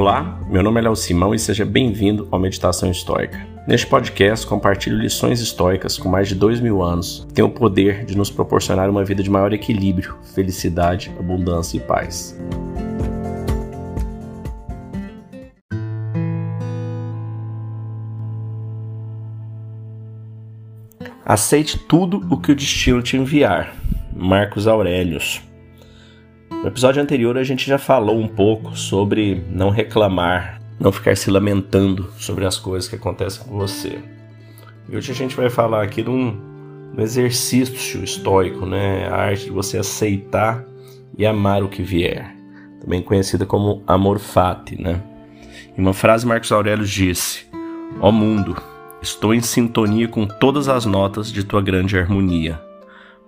Olá, meu nome é Léo Simão e seja bem-vindo ao Meditação Histórica. Neste podcast, compartilho lições históricas com mais de dois mil anos que têm o poder de nos proporcionar uma vida de maior equilíbrio, felicidade, abundância e paz. Aceite tudo o que o destino te enviar. Marcos Aurelius. No episódio anterior a gente já falou um pouco sobre não reclamar, não ficar se lamentando sobre as coisas que acontecem com você. E hoje a gente vai falar aqui de um, um exercício estoico, né? A arte de você aceitar e amar o que vier, também conhecida como amor fati, né? Em uma frase Marcos Aurelius disse: Ó mundo, estou em sintonia com todas as notas de tua grande harmonia.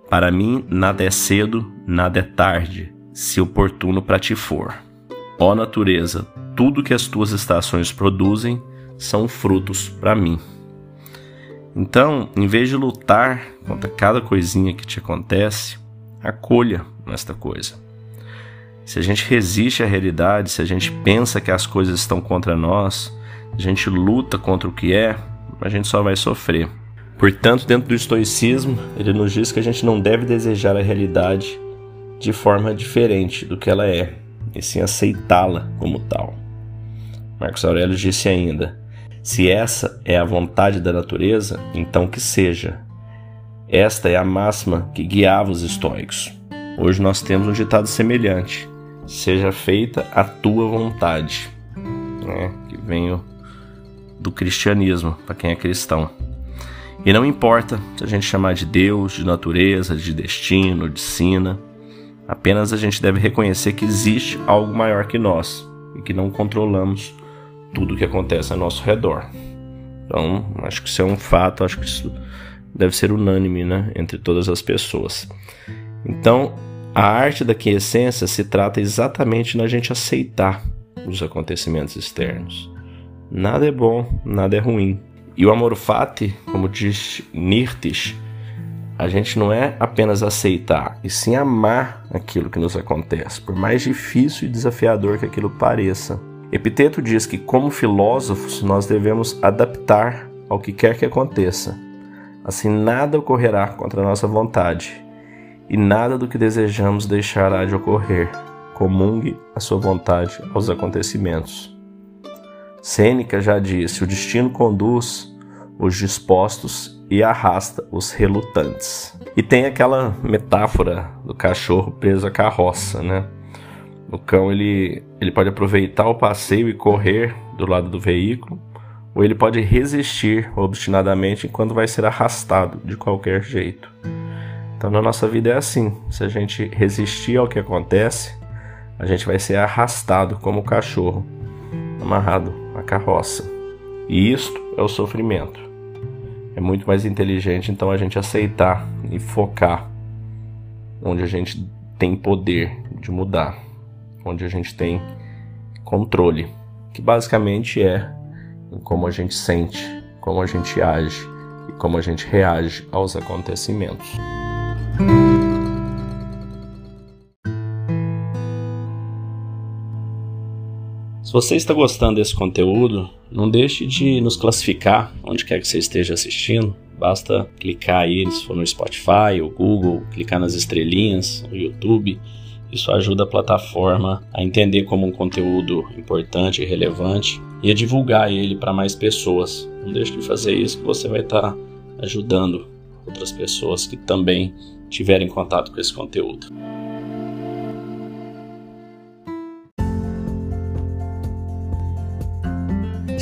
Para mim, nada é cedo, nada é tarde se oportuno para ti for. Ó natureza, tudo que as tuas estações produzem são frutos para mim. Então, em vez de lutar contra cada coisinha que te acontece, acolha esta coisa. Se a gente resiste à realidade, se a gente pensa que as coisas estão contra nós, a gente luta contra o que é, a gente só vai sofrer. Portanto, dentro do estoicismo, ele nos diz que a gente não deve desejar a realidade de forma diferente do que ela é, e sim aceitá-la como tal. Marcos Aurélio disse ainda: Se essa é a vontade da natureza, então que seja. Esta é a máxima que guiava os estoicos. Hoje nós temos um ditado semelhante: Seja feita a tua vontade, né? que vem do cristianismo, para quem é cristão. E não importa se a gente chamar de Deus, de natureza, de destino, de sina, Apenas a gente deve reconhecer que existe algo maior que nós e que não controlamos tudo o que acontece ao nosso redor. Então, acho que isso é um fato, acho que isso deve ser unânime né, entre todas as pessoas. Então, a arte da quiescência se trata exatamente na gente aceitar os acontecimentos externos. Nada é bom, nada é ruim. E o amor fati, como diz Nirtis, a gente não é apenas aceitar, e sim amar aquilo que nos acontece, por mais difícil e desafiador que aquilo pareça. Epiteto diz que, como filósofos, nós devemos adaptar ao que quer que aconteça. Assim, nada ocorrerá contra a nossa vontade, e nada do que desejamos deixará de ocorrer. Comungue a sua vontade aos acontecimentos. Sêneca já disse: o destino conduz os dispostos e arrasta os relutantes. E tem aquela metáfora do cachorro preso à carroça, né? O cão ele, ele pode aproveitar o passeio e correr do lado do veículo, ou ele pode resistir obstinadamente enquanto vai ser arrastado de qualquer jeito. Então na nossa vida é assim: se a gente resistir ao que acontece, a gente vai ser arrastado como o cachorro, amarrado à carroça. E isto é o sofrimento. É muito mais inteligente então a gente aceitar e focar onde a gente tem poder de mudar, onde a gente tem controle, que basicamente é como a gente sente, como a gente age e como a gente reage aos acontecimentos. Se você está gostando desse conteúdo, não deixe de nos classificar onde quer que você esteja assistindo. Basta clicar aí, se for no Spotify ou Google, clicar nas estrelinhas, no YouTube. Isso ajuda a plataforma a entender como um conteúdo importante e relevante e a divulgar ele para mais pessoas. Não deixe de fazer isso que você vai estar ajudando outras pessoas que também tiverem contato com esse conteúdo.